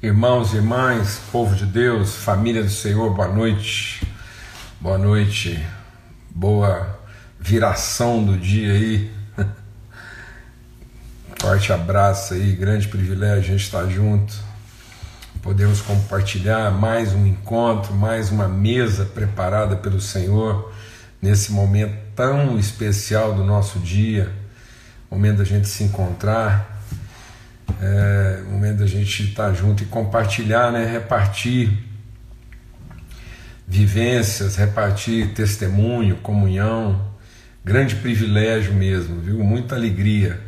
Irmãos e irmãs, povo de Deus, família do Senhor, boa noite. Boa noite. Boa viração do dia aí. Forte abraço aí, grande privilégio a gente estar junto. Podemos compartilhar mais um encontro, mais uma mesa preparada pelo Senhor nesse momento tão especial do nosso dia, momento da gente se encontrar é o momento da gente estar junto e compartilhar, né? repartir vivências, repartir testemunho, comunhão, grande privilégio mesmo, viu? Muita alegria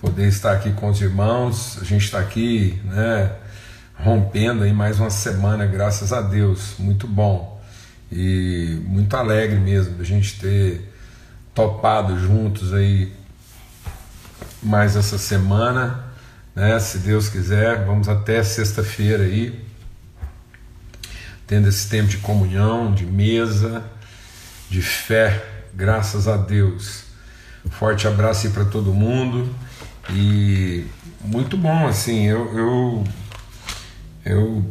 poder estar aqui com os irmãos. A gente está aqui, né? Rompendo aí mais uma semana, graças a Deus, muito bom e muito alegre mesmo a gente ter topado juntos aí mais essa semana né? Se Deus quiser, vamos até sexta-feira aí, tendo esse tempo de comunhão, de mesa, de fé, graças a Deus. Forte abraço aí para todo mundo e muito bom, assim, eu, eu, eu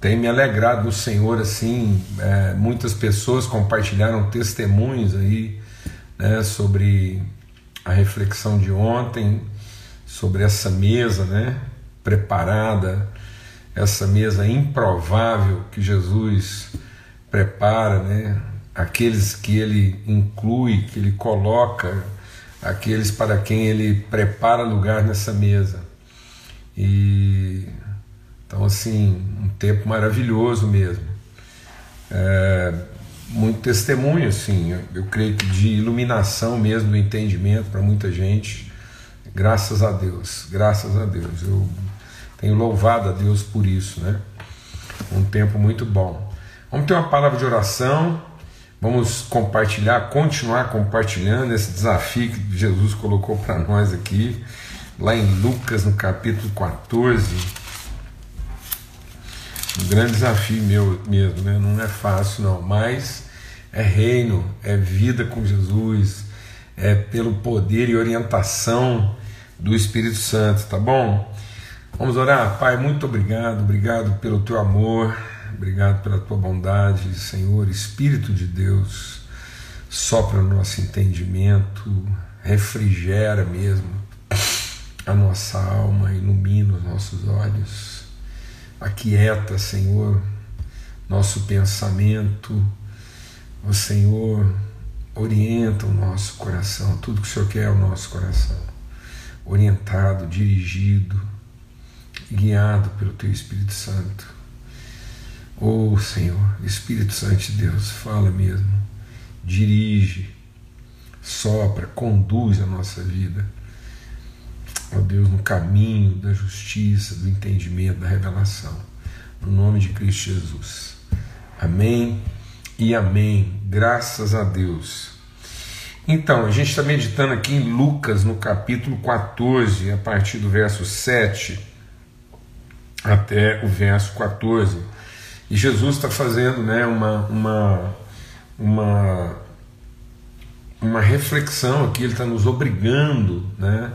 tenho me alegrado no Senhor, assim, é, muitas pessoas compartilharam testemunhos aí, né, sobre a reflexão de ontem, sobre essa mesa, né, preparada, essa mesa improvável que Jesus prepara, né, aqueles que ele inclui, que ele coloca, aqueles para quem ele prepara lugar nessa mesa. E então assim, um tempo maravilhoso mesmo. É, muito testemunho, assim, eu, creio que de iluminação mesmo do entendimento para muita gente Graças a Deus, graças a Deus. Eu tenho louvado a Deus por isso, né? Um tempo muito bom. Vamos ter uma palavra de oração. Vamos compartilhar, continuar compartilhando esse desafio que Jesus colocou para nós aqui, lá em Lucas, no capítulo 14. Um grande desafio meu mesmo, né? Não é fácil, não, mas é reino, é vida com Jesus, é pelo poder e orientação do Espírito Santo, tá bom? Vamos orar, Pai, muito obrigado, obrigado pelo teu amor, obrigado pela tua bondade, Senhor, Espírito de Deus, sopra o nosso entendimento, refrigera mesmo a nossa alma, ilumina os nossos olhos, aquieta, Senhor, nosso pensamento, o Senhor orienta o nosso coração, tudo que o Senhor quer é o nosso coração. Orientado, dirigido, guiado pelo Teu Espírito Santo. Oh Senhor, Espírito Santo de Deus, fala mesmo, dirige, sopra, conduz a nossa vida, ó oh Deus, no caminho da justiça, do entendimento, da revelação, no nome de Cristo Jesus. Amém e amém. Graças a Deus. Então, a gente está meditando aqui em Lucas, no capítulo 14, a partir do verso 7 até o verso 14. E Jesus está fazendo né, uma, uma, uma, uma reflexão aqui, ele está nos obrigando né,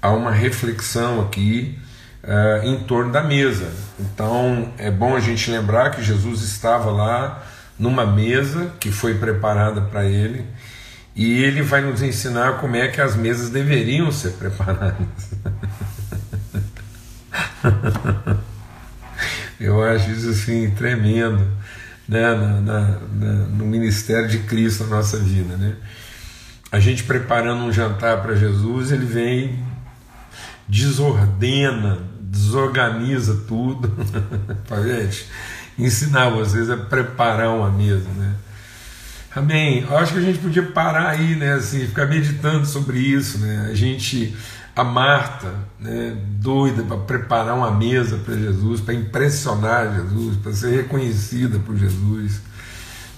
a uma reflexão aqui uh, em torno da mesa. Então é bom a gente lembrar que Jesus estava lá numa mesa que foi preparada para ele e ele vai nos ensinar como é que as mesas deveriam ser preparadas. Eu acho isso assim tremendo né? Na, na, na, no ministério de Cristo na nossa vida. Né? A gente preparando um jantar para Jesus, ele vem, desordena, desorganiza tudo para gente ensinar vocês a preparar uma mesa. Né? Amém. Eu acho que a gente podia parar aí, né, assim, ficar meditando sobre isso, né? A gente, a Marta, né, doida para preparar uma mesa para Jesus, para impressionar Jesus, para ser reconhecida por Jesus,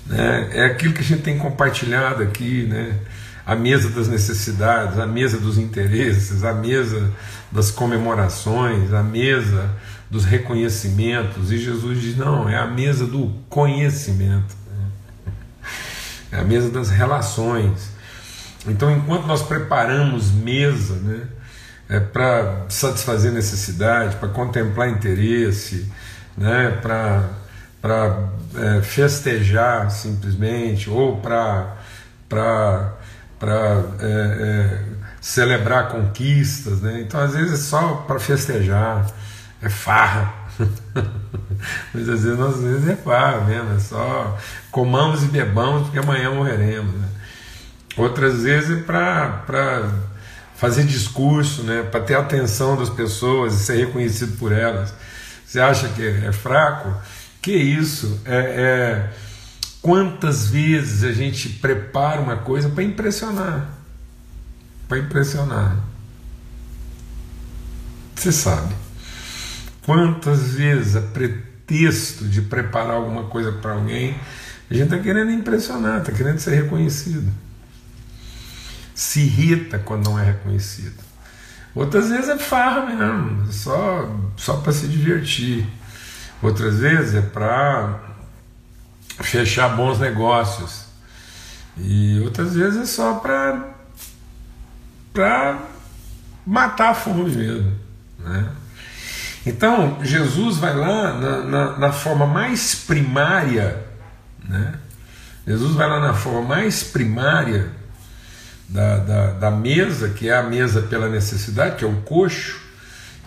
né? É aquilo que a gente tem compartilhado aqui, né? A mesa das necessidades, a mesa dos interesses, a mesa das comemorações, a mesa dos reconhecimentos. E Jesus diz: não, é a mesa do conhecimento é a mesa das relações. Então, enquanto nós preparamos mesa, né, é, para satisfazer necessidade, para contemplar interesse, né, para é, festejar simplesmente, ou para é, é, celebrar conquistas. Né? Então, às vezes, é só para festejar, é farra. Mas às vezes, às vezes é farra mesmo, é só comamos e bebamos porque amanhã morreremos. Né? Outras vezes é para fazer discurso, né, para ter a atenção das pessoas e ser reconhecido por elas. Você acha que é fraco? Que isso? É, é quantas vezes a gente prepara uma coisa para impressionar? Para impressionar. Você sabe. Quantas vezes, a pretexto de preparar alguma coisa para alguém, a gente está querendo impressionar, está querendo ser reconhecido se irrita quando não é reconhecido. Outras vezes é farra mesmo, é só, só para se divertir. Outras vezes é para fechar bons negócios. E outras vezes é só para para matar a fome mesmo. Né? Então, Jesus vai lá na, na, na, forma mais primária, né? Jesus vai lá na forma mais primária da, da, da mesa, que é a mesa pela necessidade, que é o coxo,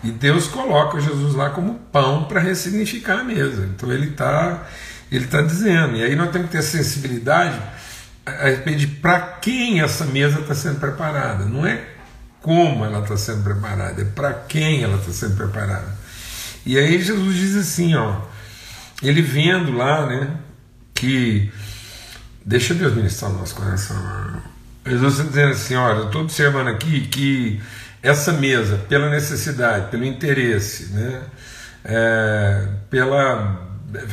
e Deus coloca Jesus lá como pão para ressignificar a mesa. Então ele está ele tá dizendo, e aí nós temos que ter sensibilidade a respeito de para quem essa mesa está sendo preparada. Não é como ela está sendo preparada, é para quem ela está sendo preparada. E aí Jesus diz assim, ó, ele vendo lá, né, que deixa Deus ministrar o nosso coração. Jesus está dizendo assim: olha, eu estou observando aqui que essa mesa, pela necessidade, pelo interesse, né, é, pela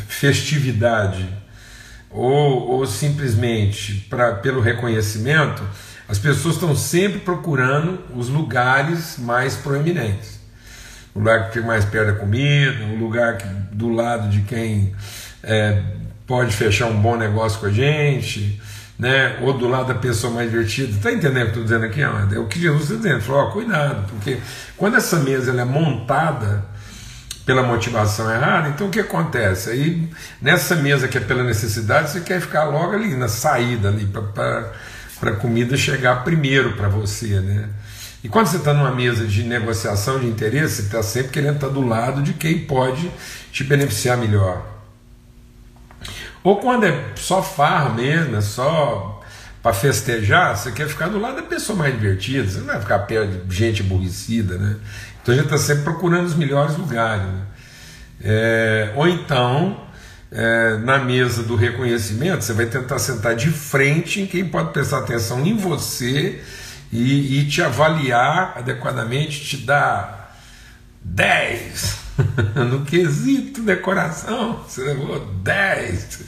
festividade, ou, ou simplesmente pra, pelo reconhecimento, as pessoas estão sempre procurando os lugares mais proeminentes. O lugar que fica mais perto da comida, o lugar que, do lado de quem é, pode fechar um bom negócio com a gente, né, ou do lado da pessoa mais divertida. Está entendendo o que estou dizendo aqui? É o que Jesus está dizendo. Ele falou: ó, cuidado, porque quando essa mesa ela é montada pela motivação errada, então o que acontece? Aí nessa mesa que é pela necessidade, você quer ficar logo ali na saída ali para a comida chegar primeiro para você, né? E quando você está numa mesa de negociação de interesse, você está sempre querendo estar tá do lado de quem pode te beneficiar melhor. Ou quando é só farra mesmo, é só para festejar, você quer ficar do lado da pessoa mais divertida, você não vai ficar perto de gente aborrecida, né? Então a gente está sempre procurando os melhores lugares. Né? É, ou então, é, na mesa do reconhecimento, você vai tentar sentar de frente em quem pode prestar atenção em você e, e te avaliar adequadamente, te dar 10 no quesito decoração, você levou 10.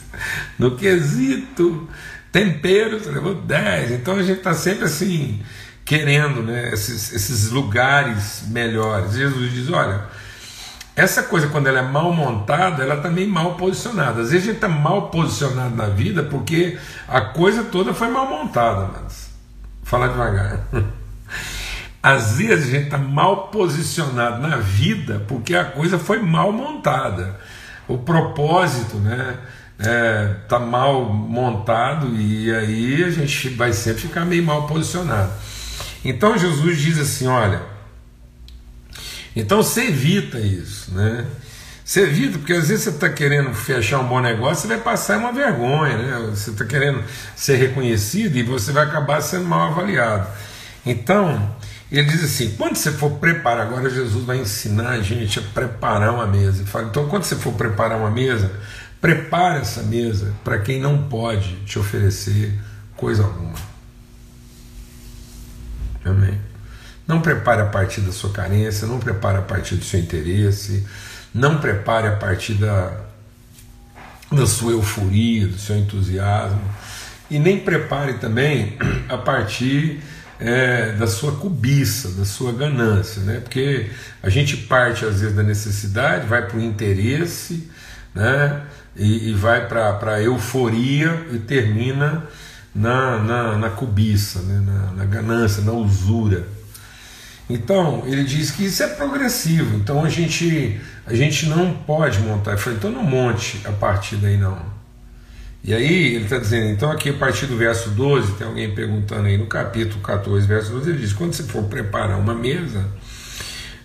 No quesito tempero, você levou 10. Então a gente está sempre assim, querendo né, esses, esses lugares melhores. Jesus diz: olha, essa coisa, quando ela é mal montada, ela também tá mal posicionada. Às vezes a gente está mal posicionado na vida porque a coisa toda foi mal montada. Mas, falar devagar. Às vezes a gente está mal posicionado na vida porque a coisa foi mal montada. O propósito né, é, tá mal montado e aí a gente vai sempre ficar meio mal posicionado. Então Jesus diz assim: olha, então você evita isso, né? Você evita, porque às vezes você está querendo fechar um bom negócio, você vai passar uma vergonha, né? Você está querendo ser reconhecido e você vai acabar sendo mal avaliado. Então, ele diz assim: quando você for preparar, agora Jesus vai ensinar a gente a preparar uma mesa. Ele fala, então, quando você for preparar uma mesa, prepare essa mesa para quem não pode te oferecer coisa alguma. Amém. Não prepare a partir da sua carência, não prepare a partir do seu interesse, não prepare a partir da, da sua euforia, do seu entusiasmo, e nem prepare também a partir é, da sua cobiça, da sua ganância, né? porque a gente parte às vezes da necessidade, vai para o interesse, né? e, e vai para a euforia e termina na, na, na cobiça, né? na, na ganância, na usura. Então, ele diz que isso é progressivo, então a gente, a gente não pode montar. Ele falou, então não monte a partir daí não. E aí ele está dizendo, então aqui a partir do verso 12, tem alguém perguntando aí no capítulo 14, verso 12, ele diz: quando você for preparar uma mesa,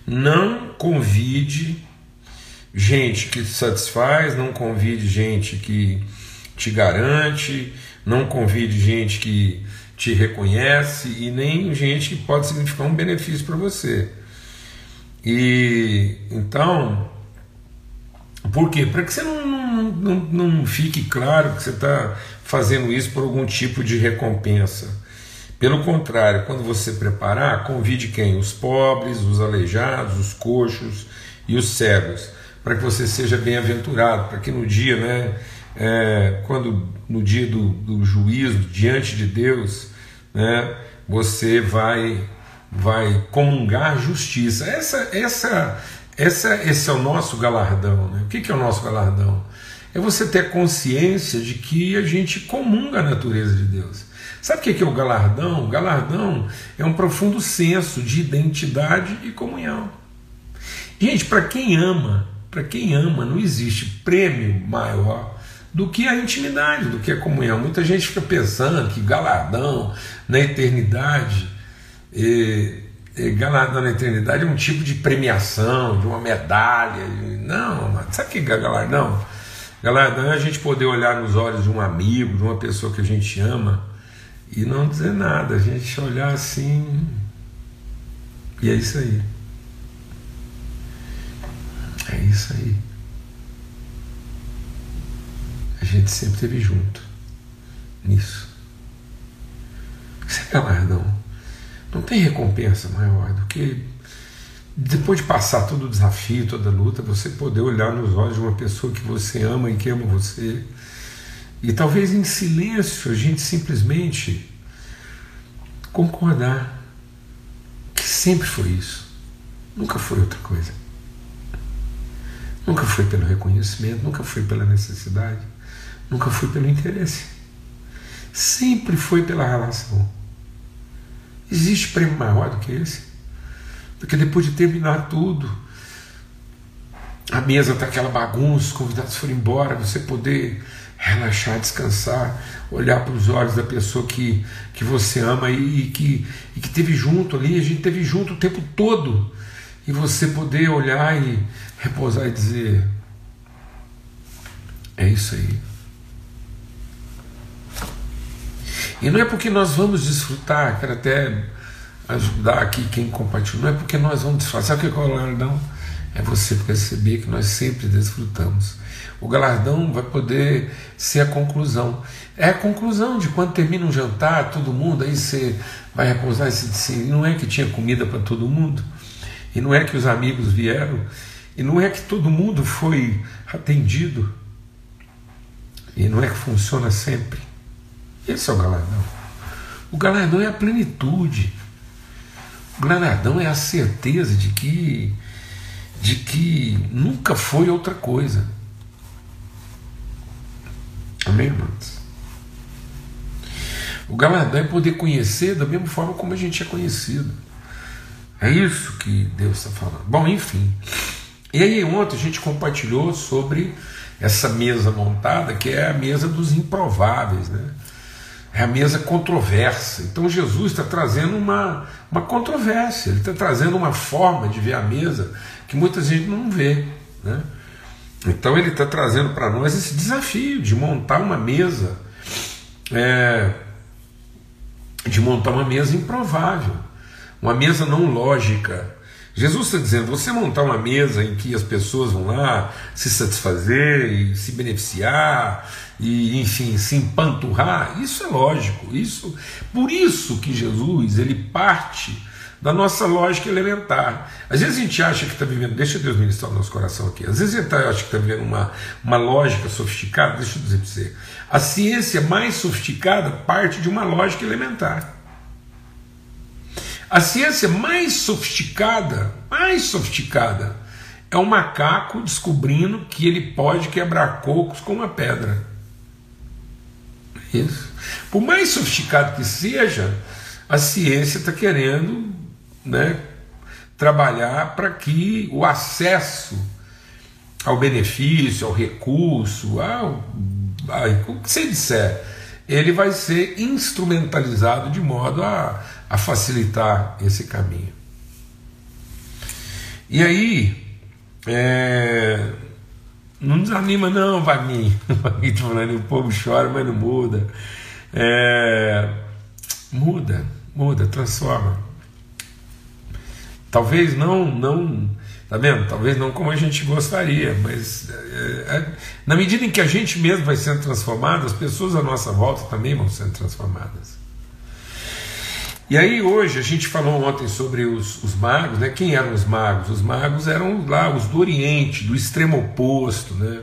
não convide gente que te satisfaz, não convide gente que te garante, não convide gente que te reconhece e nem gente que pode significar um benefício para você. E então, por quê? Para que você não, não, não, não fique claro que você está fazendo isso por algum tipo de recompensa. Pelo contrário, quando você preparar, convide quem? Os pobres, os aleijados, os coxos e os cegos, para que você seja bem-aventurado, para que no dia, né, é, quando no dia do, do juízo diante de Deus, né, você vai vai comungar justiça. Essa, essa, essa, esse é o nosso galardão. Né? O que, que é o nosso galardão? É você ter consciência de que a gente comunga a natureza de Deus. Sabe o que é o galardão? O galardão é um profundo senso de identidade e comunhão. Gente, para quem ama, para quem ama, não existe prêmio maior do que a intimidade, do que a comunhão. Muita gente fica pensando que galardão na eternidade, e, e galardão na eternidade é um tipo de premiação, de uma medalha. Não, sabe o que é galardão? Galardão é a gente poder olhar nos olhos de um amigo, de uma pessoa que a gente ama e não dizer nada, a gente olhar assim. E é isso aí. É isso aí. A gente sempre esteve junto nisso. Isso é galardão. Não tem recompensa maior do que depois de passar todo o desafio, toda a luta, você poder olhar nos olhos de uma pessoa que você ama e que ama você. E talvez em silêncio a gente simplesmente concordar que sempre foi isso, nunca foi outra coisa. Nunca foi pelo reconhecimento, nunca foi pela necessidade, Nunca foi pelo interesse. Sempre foi pela relação. Existe prêmio maior do que esse? Porque depois de terminar tudo, a mesa está aquela bagunça, os convidados foram embora, você poder relaxar, descansar, olhar para os olhos da pessoa que, que você ama e, e, que, e que teve junto ali, a gente teve junto o tempo todo, e você poder olhar e repousar e dizer: é isso aí. E não é porque nós vamos desfrutar, quero até ajudar aqui quem compartilha, não é porque nós vamos desfrutar. Sabe o que é o galardão? É você perceber que nós sempre desfrutamos. O galardão vai poder ser a conclusão. É a conclusão de quando termina um jantar, todo mundo, aí você vai repousar e se não é que tinha comida para todo mundo, e não é que os amigos vieram, e não é que todo mundo foi atendido, e não é que funciona sempre. Esse é o galardão. O galardão é a plenitude. O galardão é a certeza de que de que nunca foi outra coisa. Amém, irmãos? O galardão é poder conhecer da mesma forma como a gente é conhecido. É isso que Deus está falando. Bom, enfim. E aí ontem a gente compartilhou sobre essa mesa montada, que é a mesa dos improváveis, né? É a mesa controversa. Então Jesus está trazendo uma, uma controvérsia, ele está trazendo uma forma de ver a mesa que muita gente não vê. Né? Então ele está trazendo para nós esse desafio de montar uma mesa, é, de montar uma mesa improvável, uma mesa não lógica. Jesus está dizendo: você montar uma mesa em que as pessoas vão lá se satisfazer e se beneficiar, e enfim, se empanturrar, isso é lógico. Isso, por isso que Jesus ele parte da nossa lógica elementar. Às vezes a gente acha que está vivendo, deixa Deus ministrar o nosso coração aqui. Às vezes a gente acha que está vivendo uma, uma lógica sofisticada. Deixa eu dizer para você, a ciência mais sofisticada parte de uma lógica elementar. A ciência mais sofisticada, mais sofisticada, é um macaco descobrindo que ele pode quebrar cocos com uma pedra. Isso. Por mais sofisticado que seja, a ciência está querendo né, trabalhar para que o acesso ao benefício, ao recurso, ao, ao o que você disser, ele vai ser instrumentalizado de modo a, a facilitar esse caminho. E aí, é, não desanima não, Vaguinho. Vaguinho falando, o povo chora, mas não muda. É, muda, muda, transforma. Talvez não, não Tá vendo? Talvez não como a gente gostaria, mas é, é, na medida em que a gente mesmo vai sendo transformado, as pessoas à nossa volta também vão sendo transformadas. E aí hoje a gente falou ontem sobre os, os magos, né? Quem eram os magos? Os magos eram lá os do Oriente, do extremo oposto, né?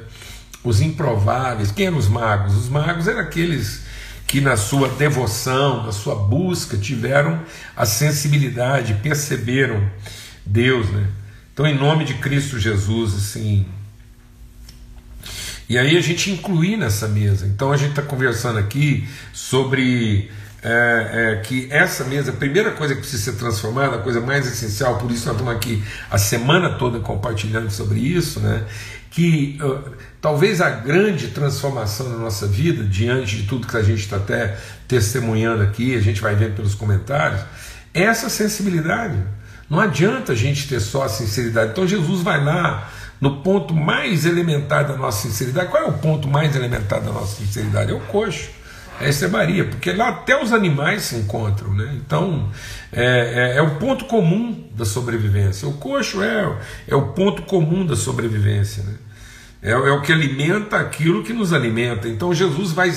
Os improváveis. Quem eram os magos? Os magos eram aqueles que na sua devoção, na sua busca tiveram a sensibilidade, perceberam Deus, né? Então, em nome de Cristo Jesus, assim. E aí a gente incluir nessa mesa. Então a gente está conversando aqui sobre é, é, que essa mesa, a primeira coisa que precisa ser transformada, a coisa mais essencial, por isso nós estamos aqui a semana toda compartilhando sobre isso, né? que uh, talvez a grande transformação na nossa vida, diante de tudo que a gente está até testemunhando aqui, a gente vai ver pelos comentários, é essa sensibilidade. Não adianta a gente ter só a sinceridade. Então Jesus vai lá no ponto mais elementar da nossa sinceridade. Qual é o ponto mais elementar da nossa sinceridade? É o coxo. É Maria, porque lá até os animais se encontram, né? Então é, é, é, o ponto comum da sobrevivência. O coxo é, é o ponto comum da sobrevivência, né? É, é o que alimenta aquilo que nos alimenta. Então Jesus vai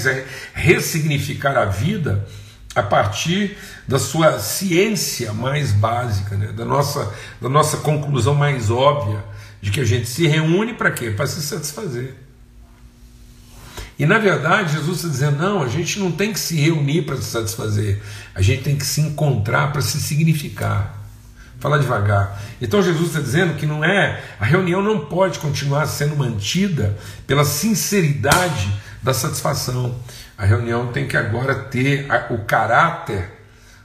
ressignificar a vida a partir da sua ciência mais básica, né? da, nossa, da nossa conclusão mais óbvia de que a gente se reúne para quê? Para se satisfazer. E na verdade, Jesus está dizendo: não, a gente não tem que se reunir para se satisfazer, a gente tem que se encontrar para se significar. Fala devagar. Então Jesus está dizendo que não é, a reunião não pode continuar sendo mantida pela sinceridade da satisfação. A reunião tem que agora ter o caráter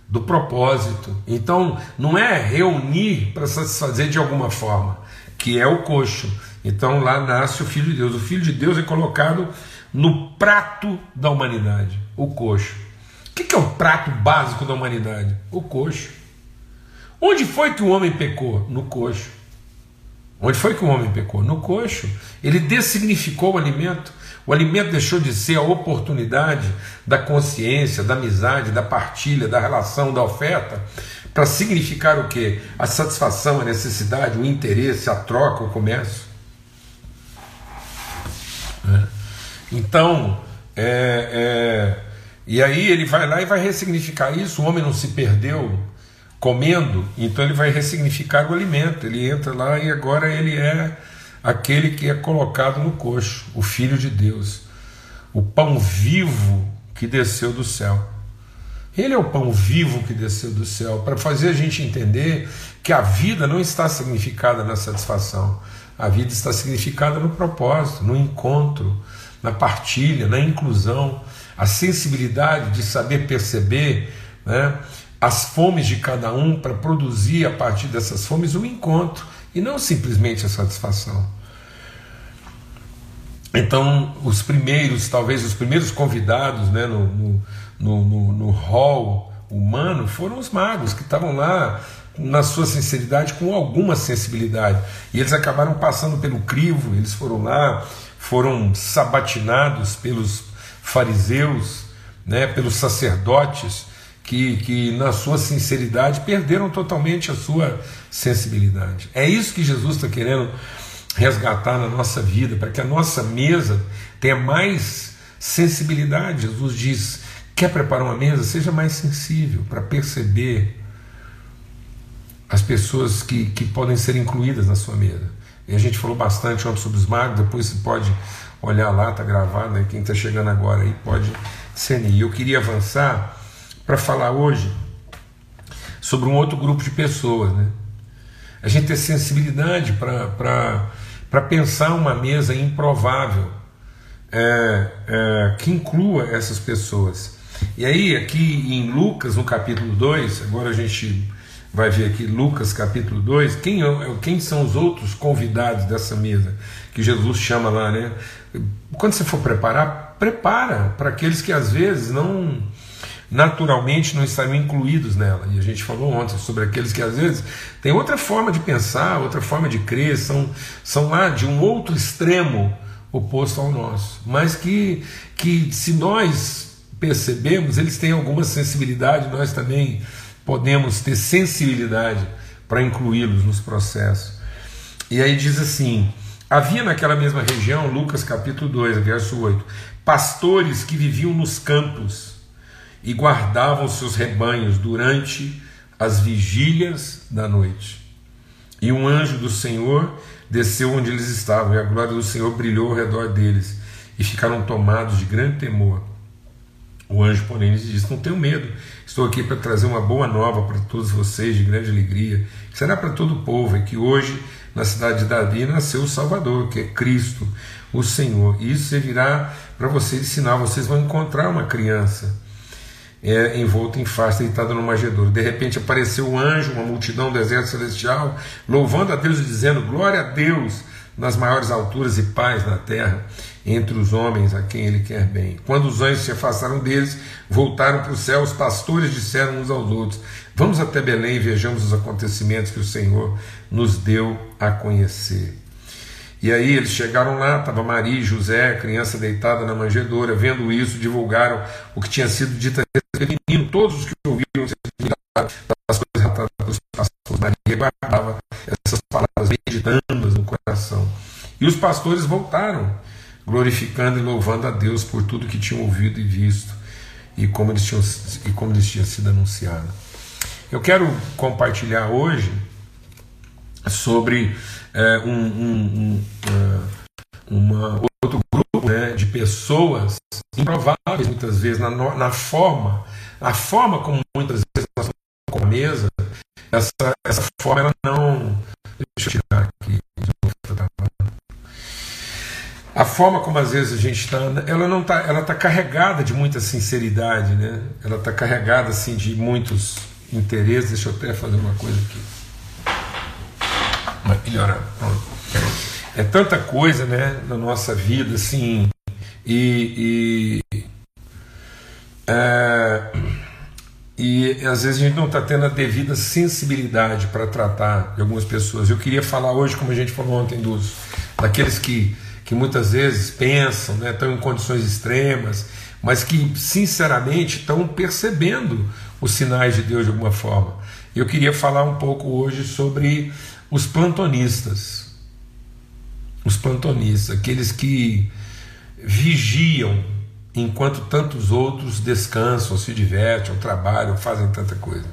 do propósito. Então, não é reunir para satisfazer de alguma forma, que é o coxo. Então, lá nasce o Filho de Deus. O Filho de Deus é colocado no prato da humanidade, o coxo. O que é o prato básico da humanidade? O coxo. Onde foi que o homem pecou? No coxo. Onde foi que o homem pecou? No coxo. Ele dessignificou o alimento. O alimento deixou de ser a oportunidade da consciência, da amizade, da partilha, da relação, da oferta, para significar o que? A satisfação, a necessidade, o interesse, a troca, o comércio. É. Então, é, é, e aí ele vai lá e vai ressignificar isso. O homem não se perdeu comendo, então ele vai ressignificar o alimento. Ele entra lá e agora ele é aquele que é colocado no coxo, o Filho de Deus, o pão vivo que desceu do céu. Ele é o pão vivo que desceu do céu, para fazer a gente entender que a vida não está significada na satisfação, a vida está significada no propósito, no encontro, na partilha, na inclusão, a sensibilidade de saber perceber né, as fomes de cada um para produzir a partir dessas fomes o encontro e não simplesmente a satisfação. Então, os primeiros, talvez os primeiros convidados né, no, no, no, no hall humano foram os magos, que estavam lá na sua sinceridade, com alguma sensibilidade. E eles acabaram passando pelo crivo, eles foram lá, foram sabatinados pelos fariseus, né, pelos sacerdotes, que, que na sua sinceridade perderam totalmente a sua sensibilidade. É isso que Jesus está querendo resgatar na nossa vida, para que a nossa mesa tenha mais sensibilidade. Jesus diz: quer preparar uma mesa? Seja mais sensível para perceber as pessoas que, que podem ser incluídas na sua mesa. E a gente falou bastante ontem sobre os magos, depois você pode olhar lá, está gravado, né? quem está chegando agora aí pode ser. E eu queria avançar para falar hoje sobre um outro grupo de pessoas. Né? A gente ter sensibilidade para pensar uma mesa improvável é, é, que inclua essas pessoas. E aí, aqui em Lucas, no capítulo 2, agora a gente vai ver aqui Lucas capítulo 2, quem, é quem são os outros convidados dessa mesa que Jesus chama lá, né? Quando você for preparar, prepara para aqueles que às vezes não naturalmente não estariam incluídos nela. E a gente falou ontem sobre aqueles que às vezes têm outra forma de pensar, outra forma de crer, são, são lá de um outro extremo oposto ao nosso, mas que, que se nós percebemos, eles têm alguma sensibilidade, nós também podemos ter sensibilidade para incluí-los nos processos. E aí diz assim: havia naquela mesma região, Lucas capítulo 2, verso 8, pastores que viviam nos campos e guardavam seus rebanhos durante as vigílias da noite. E um anjo do Senhor desceu onde eles estavam, e a glória do Senhor brilhou ao redor deles, e ficaram tomados de grande temor. O anjo, porém, lhes disse: Não tenho medo, estou aqui para trazer uma boa nova para todos vocês, de grande alegria, que será para todo o povo, e que hoje, na cidade de Davi, nasceu o Salvador, que é Cristo, o Senhor. E isso servirá para vocês sinal: vocês vão encontrar uma criança é, envolto em faixa, deitado no manjedouro. De repente apareceu um anjo, uma multidão do exército celestial, louvando a Deus e dizendo: Glória a Deus nas maiores alturas e paz na terra entre os homens a quem ele quer bem. Quando os anjos se afastaram deles, voltaram para o céu, os pastores disseram uns aos outros: Vamos até Belém e vejamos os acontecimentos que o Senhor nos deu a conhecer. E aí eles chegaram lá, estava Maria e José, criança deitada na manjedoura, vendo isso, divulgaram o que tinha sido dito a menino. Todos os que ouviram se das coisas relatadas pastores. Maria guardava essas palavras meditando no coração. E os pastores voltaram, glorificando e louvando a Deus por tudo que tinham ouvido e visto e como eles tinham, e como eles tinham sido anunciado. Eu quero compartilhar hoje sobre é, um, um, um, é, uma, outro grupo né, de pessoas improváveis muitas vezes na, na forma, a forma como muitas vezes nós com a mesa, essa, essa forma ela não. Deixa eu tirar aqui. A forma como às vezes a gente está, ela não está, ela está carregada de muita sinceridade, né? Ela está carregada assim de muitos interesses. Deixa eu até fazer uma coisa aqui melhorar. É tanta coisa, né, na nossa vida, assim, e, e, é, e às vezes a gente não está tendo a devida sensibilidade para tratar de algumas pessoas. Eu queria falar hoje, como a gente falou ontem, dos daqueles que, que muitas vezes pensam, né, estão em condições extremas, mas que sinceramente estão percebendo os sinais de Deus de alguma forma. Eu queria falar um pouco hoje sobre os plantonistas. Os plantonistas, aqueles que vigiam enquanto tantos outros descansam, se divertem, trabalham, fazem tanta coisa.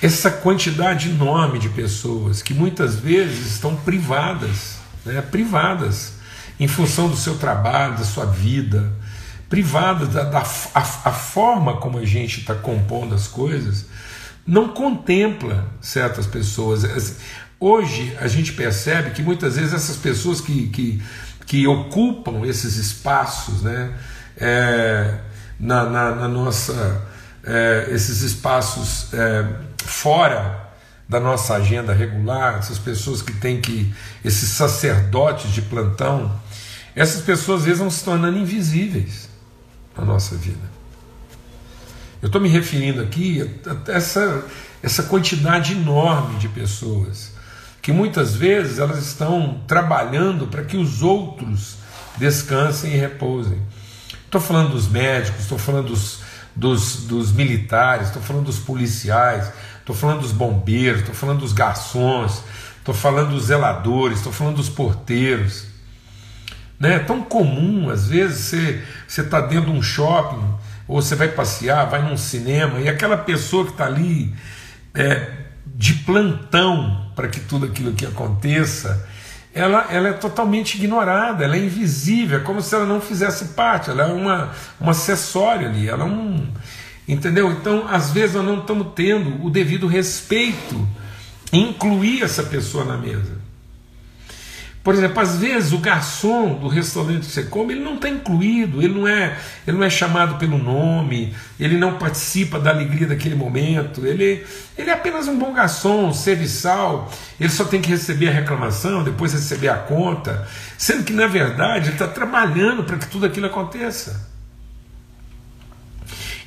Essa quantidade enorme de pessoas que muitas vezes estão privadas, né, privadas, em função do seu trabalho, da sua vida, privadas da, da a, a forma como a gente está compondo as coisas, não contempla certas pessoas. Hoje a gente percebe que muitas vezes essas pessoas que, que, que ocupam esses espaços, né, é, na, na, na, nossa, é, esses espaços é, fora da nossa agenda regular, essas pessoas que têm que, esses sacerdotes de plantão, essas pessoas às vezes vão se tornando invisíveis na nossa vida. Eu estou me referindo aqui a essa, essa quantidade enorme de pessoas que muitas vezes elas estão trabalhando para que os outros descansem e repousem. Estou falando dos médicos, estou falando dos, dos, dos militares, estou falando dos policiais, estou falando dos bombeiros, estou falando dos garçons, estou falando dos zeladores, estou falando dos porteiros. Né? É tão comum, às vezes, você está dentro de um shopping ou você vai passear, vai num cinema, e aquela pessoa que está ali é, de plantão para que tudo aquilo que aconteça, ela, ela é totalmente ignorada, ela é invisível, é como se ela não fizesse parte, ela é uma, uma acessório ali, ela é um. Entendeu? Então, às vezes, nós não estamos tendo o devido respeito em incluir essa pessoa na mesa. Por exemplo, às vezes o garçom do restaurante que você come, ele não está incluído, ele não, é, ele não é chamado pelo nome, ele não participa da alegria daquele momento, ele, ele é apenas um bom garçom, serviçal, ele só tem que receber a reclamação, depois receber a conta, sendo que na verdade ele está trabalhando para que tudo aquilo aconteça.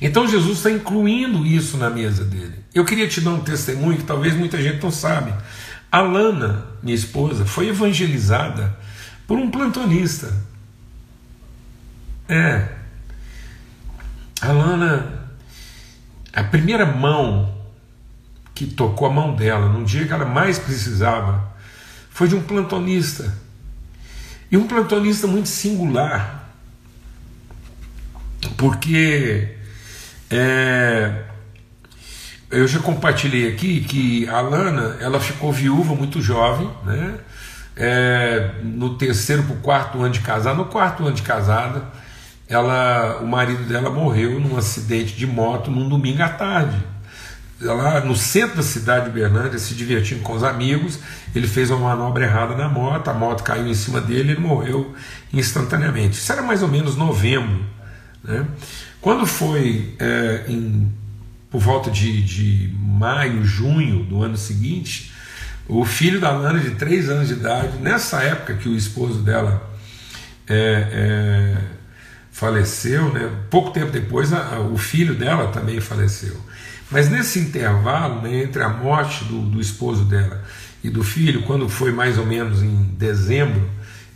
Então Jesus está incluindo isso na mesa dele. Eu queria te dar um testemunho que talvez muita gente não sabe. A Lana, minha esposa, foi evangelizada por um plantonista. É. A Lana, a primeira mão que tocou a mão dela num dia que ela mais precisava foi de um plantonista. E um plantonista muito singular, porque é, eu já compartilhei aqui que a Lana ela ficou viúva muito jovem, né? É, no terceiro para o quarto ano de casada, no quarto ano de casada, ela, o marido dela morreu num acidente de moto num domingo à tarde. Lá no centro da cidade de Berlândia, se divertindo com os amigos, ele fez uma manobra errada na moto, a moto caiu em cima dele e ele morreu instantaneamente. Isso era mais ou menos novembro. Né? Quando foi é, em por volta de, de maio, junho do ano seguinte, o filho da Lana, de 3 anos de idade, nessa época que o esposo dela é, é, faleceu, né, pouco tempo depois a, a, o filho dela também faleceu. Mas nesse intervalo, né, entre a morte do, do, esposo dela e do filho, quando foi mais ou menos em dezembro,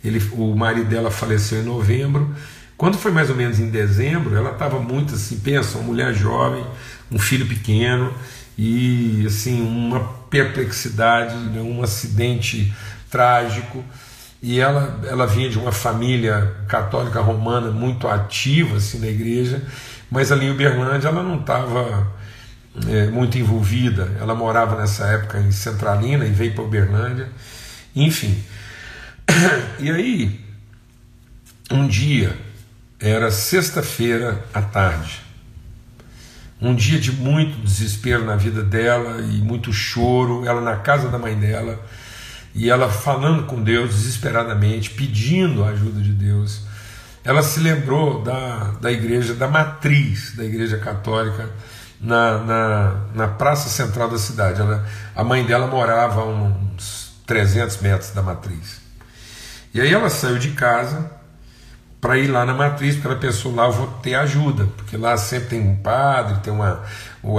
ele, o marido dela faleceu em novembro. Quando foi mais ou menos em dezembro, ela estava muito assim, pensa, uma mulher jovem, um filho pequeno e assim uma perplexidade, né, um acidente trágico. E ela, ela vinha de uma família católica romana muito ativa assim, na igreja, mas ali em Uberlândia ela não estava é, muito envolvida. Ela morava nessa época em Centralina e veio para Uberlândia. Enfim. E aí, um dia, era sexta-feira à tarde, um dia de muito desespero na vida dela e muito choro, ela na casa da mãe dela, e ela falando com Deus desesperadamente, pedindo a ajuda de Deus. Ela se lembrou da, da igreja, da matriz da igreja católica na, na, na praça central da cidade. Ela, a mãe dela morava a uns 300 metros da matriz. E aí ela saiu de casa para ir lá na matriz, porque ela pensou lá eu vou ter ajuda, porque lá sempre tem um padre, tem uma,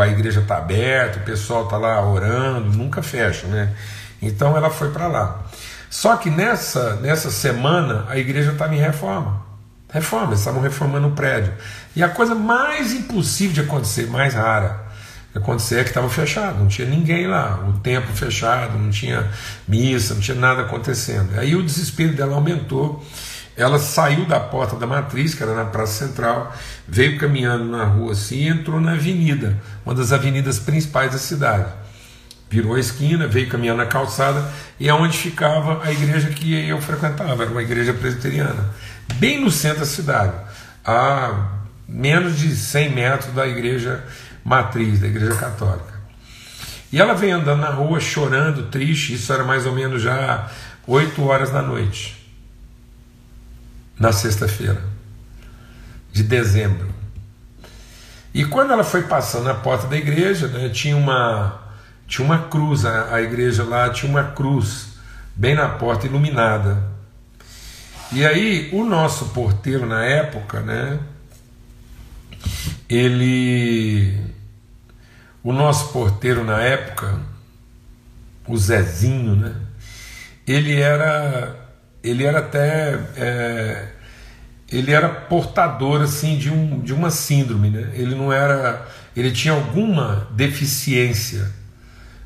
a igreja está aberta, o pessoal está lá orando, nunca fecha, né? Então ela foi para lá. Só que nessa, nessa semana a igreja estava em reforma. Reforma, eles estavam reformando o prédio. E a coisa mais impossível de acontecer, mais rara, de acontecer é que estava fechado, não tinha ninguém lá, o templo fechado, não tinha missa, não tinha nada acontecendo. Aí o desespero dela aumentou ela saiu da porta da matriz, que era na Praça Central, veio caminhando na rua assim e entrou na avenida, uma das avenidas principais da cidade. Virou a esquina, veio caminhando na calçada e é onde ficava a igreja que eu frequentava, era uma igreja presbiteriana, bem no centro da cidade, a menos de 100 metros da igreja matriz, da igreja católica. E ela veio andando na rua chorando, triste, isso era mais ou menos já 8 horas da noite na sexta-feira de dezembro. E quando ela foi passando na porta da igreja, né, tinha, uma, tinha uma cruz, a, a igreja lá tinha uma cruz bem na porta iluminada. E aí o nosso porteiro na época, né, ele o nosso porteiro na época, o Zezinho, né, ele era ele era até é, ele era portador assim de, um, de uma síndrome, né? Ele não era, ele tinha alguma deficiência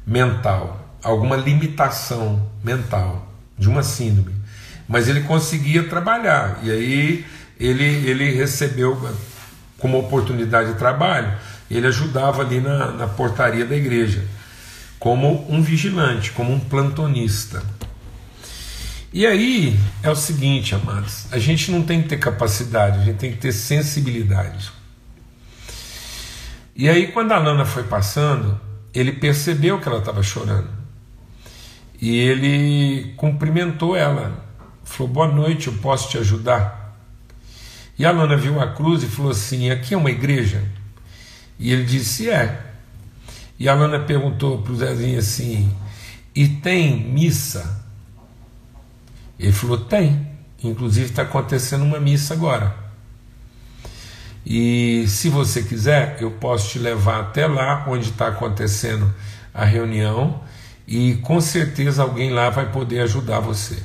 mental, alguma limitação mental de uma síndrome, mas ele conseguia trabalhar e aí ele ele recebeu como oportunidade de trabalho, ele ajudava ali na, na portaria da igreja como um vigilante, como um plantonista. E aí é o seguinte, amados: a gente não tem que ter capacidade, a gente tem que ter sensibilidade. E aí, quando a Nana foi passando, ele percebeu que ela estava chorando. E ele cumprimentou ela. falou: Boa noite, eu posso te ajudar? E a Lana viu a cruz e falou assim: Aqui é uma igreja? E ele disse: É. E a Lana perguntou para o Zezinho assim: E tem missa? Ele falou: Tem. Inclusive está acontecendo uma missa agora. E se você quiser, eu posso te levar até lá onde está acontecendo a reunião e com certeza alguém lá vai poder ajudar você.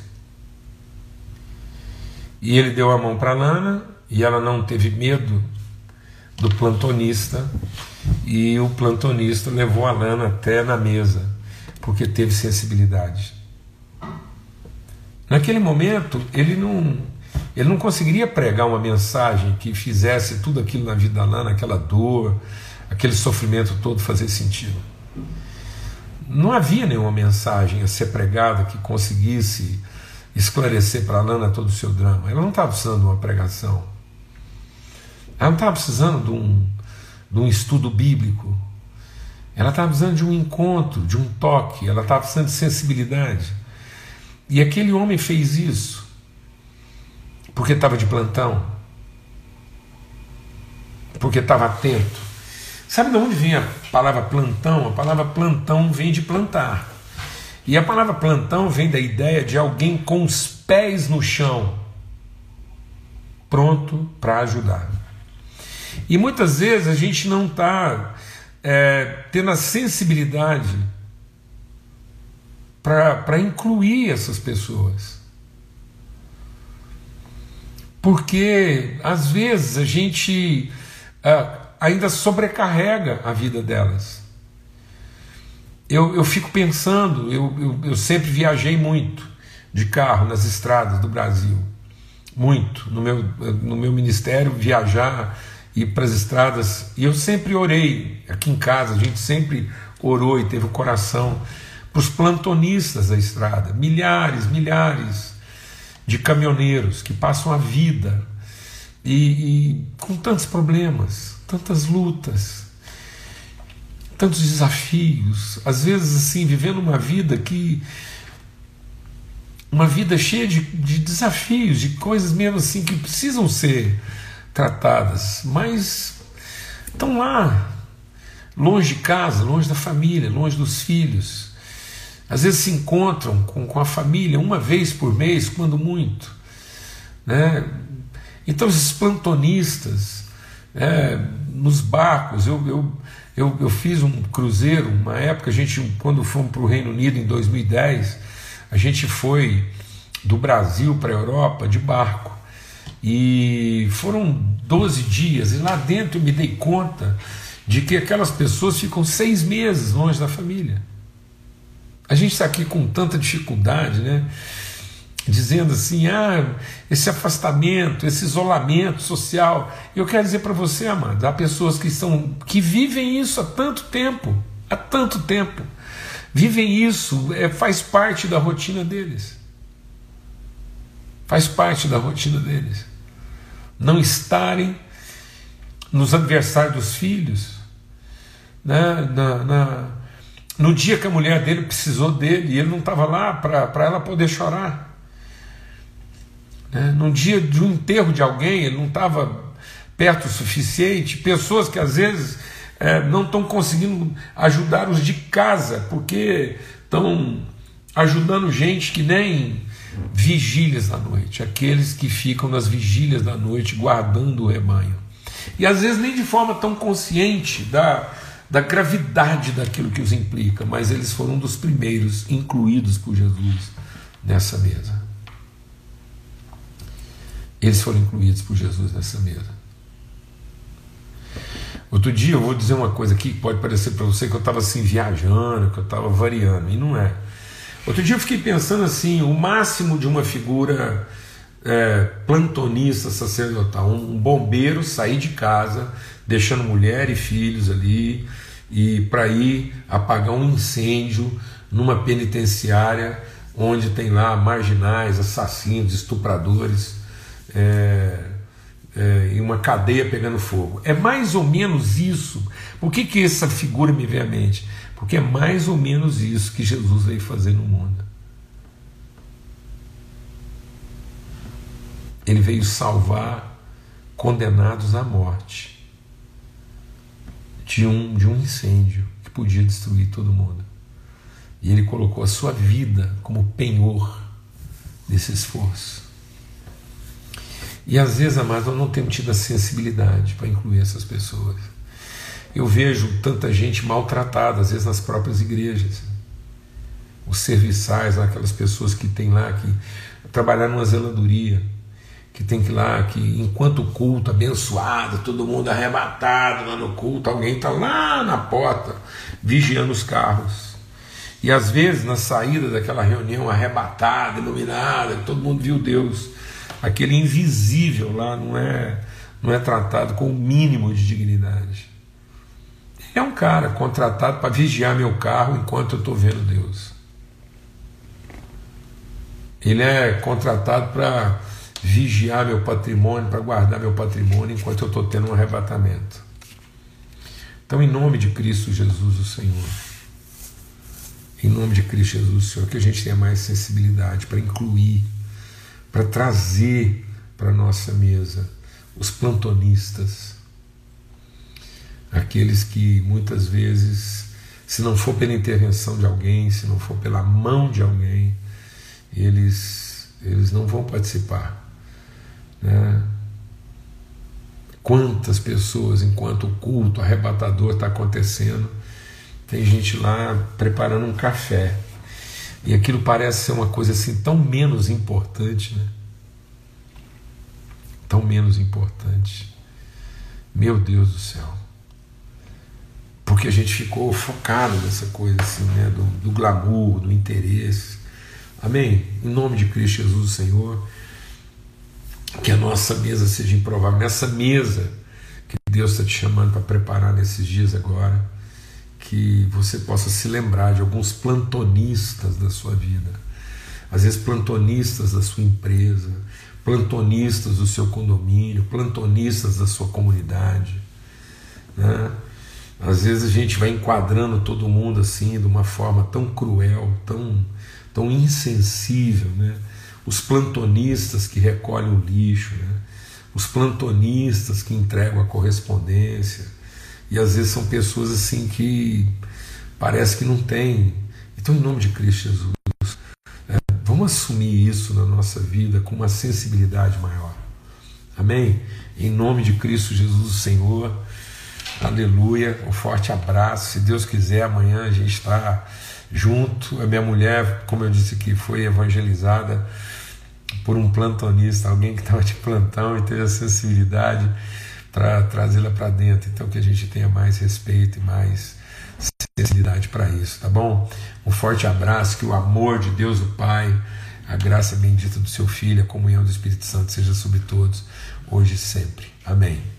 E ele deu a mão para Lana e ela não teve medo do plantonista e o plantonista levou a Lana até na mesa porque teve sensibilidade. Naquele momento ele não ele não conseguiria pregar uma mensagem que fizesse tudo aquilo na vida da Lana, aquela dor, aquele sofrimento todo fazer sentido. Não havia nenhuma mensagem a ser pregada que conseguisse esclarecer para a Lana todo o seu drama. Ela não estava precisando de uma pregação. Ela não estava precisando de um, de um estudo bíblico. Ela estava precisando de um encontro, de um toque. Ela estava precisando de sensibilidade. E aquele homem fez isso porque estava de plantão, porque estava atento. Sabe de onde vem a palavra plantão? A palavra plantão vem de plantar. E a palavra plantão vem da ideia de alguém com os pés no chão, pronto para ajudar. E muitas vezes a gente não está é, tendo a sensibilidade para incluir essas pessoas. Porque às vezes a gente uh, ainda sobrecarrega a vida delas. Eu, eu fico pensando, eu, eu, eu sempre viajei muito de carro nas estradas do Brasil. Muito. No meu, no meu ministério, viajar, ir para as estradas. E eu sempre orei, aqui em casa, a gente sempre orou e teve o coração para os plantonistas da estrada. Milhares, milhares de caminhoneiros que passam a vida e, e com tantos problemas, tantas lutas, tantos desafios, às vezes assim, vivendo uma vida que uma vida cheia de, de desafios, de coisas mesmo assim que precisam ser tratadas, mas estão lá, longe de casa, longe da família, longe dos filhos, às vezes se encontram com, com a família uma vez por mês, quando muito. Né? Então, esses plantonistas, é, nos barcos, eu, eu, eu, eu, fiz um cruzeiro, uma época, a gente, quando fomos para o Reino Unido em 2010, a gente foi do Brasil para a Europa de barco. E foram 12 dias, e lá dentro eu me dei conta de que aquelas pessoas ficam seis meses longe da família. A gente está aqui com tanta dificuldade, né? Dizendo assim, ah, esse afastamento, esse isolamento social. Eu quero dizer para você, amado, há pessoas que estão que vivem isso há tanto tempo, há tanto tempo, vivem isso, é, faz parte da rotina deles, faz parte da rotina deles. Não estarem nos aniversários dos filhos, né, na, na no dia que a mulher dele precisou dele, e ele não estava lá para ela poder chorar. Né? No dia de um enterro de alguém, ele não estava perto o suficiente. Pessoas que às vezes é, não estão conseguindo ajudar os de casa, porque estão ajudando gente que nem vigílias da noite, aqueles que ficam nas vigílias da noite guardando o rebanho. E às vezes nem de forma tão consciente da da gravidade daquilo que os implica, mas eles foram um dos primeiros incluídos por Jesus nessa mesa. Eles foram incluídos por Jesus nessa mesa. Outro dia eu vou dizer uma coisa aqui que pode parecer para você que eu estava assim viajando, que eu estava variando, e não é. Outro dia eu fiquei pensando assim: o máximo de uma figura é, plantonista sacerdotal, um bombeiro sair de casa deixando mulher e filhos ali e para ir apagar um incêndio numa penitenciária onde tem lá marginais, assassinos, estupradores é, é, e uma cadeia pegando fogo. É mais ou menos isso. Por que, que essa figura me vem à mente? Porque é mais ou menos isso que Jesus veio fazer no mundo. Ele veio salvar condenados à morte de um, de um incêndio que podia destruir todo mundo. E ele colocou a sua vida como penhor desse esforço. E às vezes, amados, nós não temos tido a sensibilidade para incluir essas pessoas. Eu vejo tanta gente maltratada, às vezes nas próprias igrejas. Os serviçais, aquelas pessoas que têm lá que trabalhar numa zeladoria, que tem que ir lá, que enquanto o culto abençoado, todo mundo arrebatado lá no culto, alguém está lá na porta vigiando os carros. E às vezes, na saída daquela reunião arrebatada, iluminada, todo mundo viu Deus, aquele invisível lá não é, não é tratado com o mínimo de dignidade. É um cara contratado para vigiar meu carro enquanto eu estou vendo Deus. Ele é contratado para vigiar meu patrimônio, para guardar meu patrimônio enquanto eu estou tendo um arrebatamento. Então, em nome de Cristo Jesus, o Senhor, em nome de Cristo Jesus, Senhor, que a gente tenha mais sensibilidade para incluir, para trazer para nossa mesa os plantonistas, aqueles que muitas vezes, se não for pela intervenção de alguém, se não for pela mão de alguém, eles, eles não vão participar. Né? Quantas pessoas, enquanto o culto arrebatador está acontecendo, tem gente lá preparando um café. E aquilo parece ser uma coisa assim tão menos importante, né? Tão menos importante. Meu Deus do céu porque a gente ficou focado nessa coisa assim, né, do, do glamour, do interesse. Amém? Em nome de Cristo Jesus, o Senhor, que a nossa mesa seja improvável. Nessa mesa que Deus está te chamando para preparar nesses dias agora, que você possa se lembrar de alguns plantonistas da sua vida, às vezes plantonistas da sua empresa, plantonistas do seu condomínio, plantonistas da sua comunidade, né? Às vezes a gente vai enquadrando todo mundo assim de uma forma tão cruel, tão, tão insensível, né? Os plantonistas que recolhem o lixo, né? Os plantonistas que entregam a correspondência. E às vezes são pessoas assim que parece que não tem. Então, em nome de Cristo Jesus, né? vamos assumir isso na nossa vida com uma sensibilidade maior. Amém? Em nome de Cristo Jesus, Senhor. Aleluia, um forte abraço. Se Deus quiser, amanhã a gente está junto. A minha mulher, como eu disse aqui, foi evangelizada por um plantonista, alguém que estava de plantão e teve a sensibilidade para trazê-la para dentro. Então, que a gente tenha mais respeito e mais sensibilidade para isso, tá bom? Um forte abraço, que o amor de Deus, o Pai, a graça bendita do seu Filho, a comunhão do Espírito Santo seja sobre todos, hoje e sempre. Amém.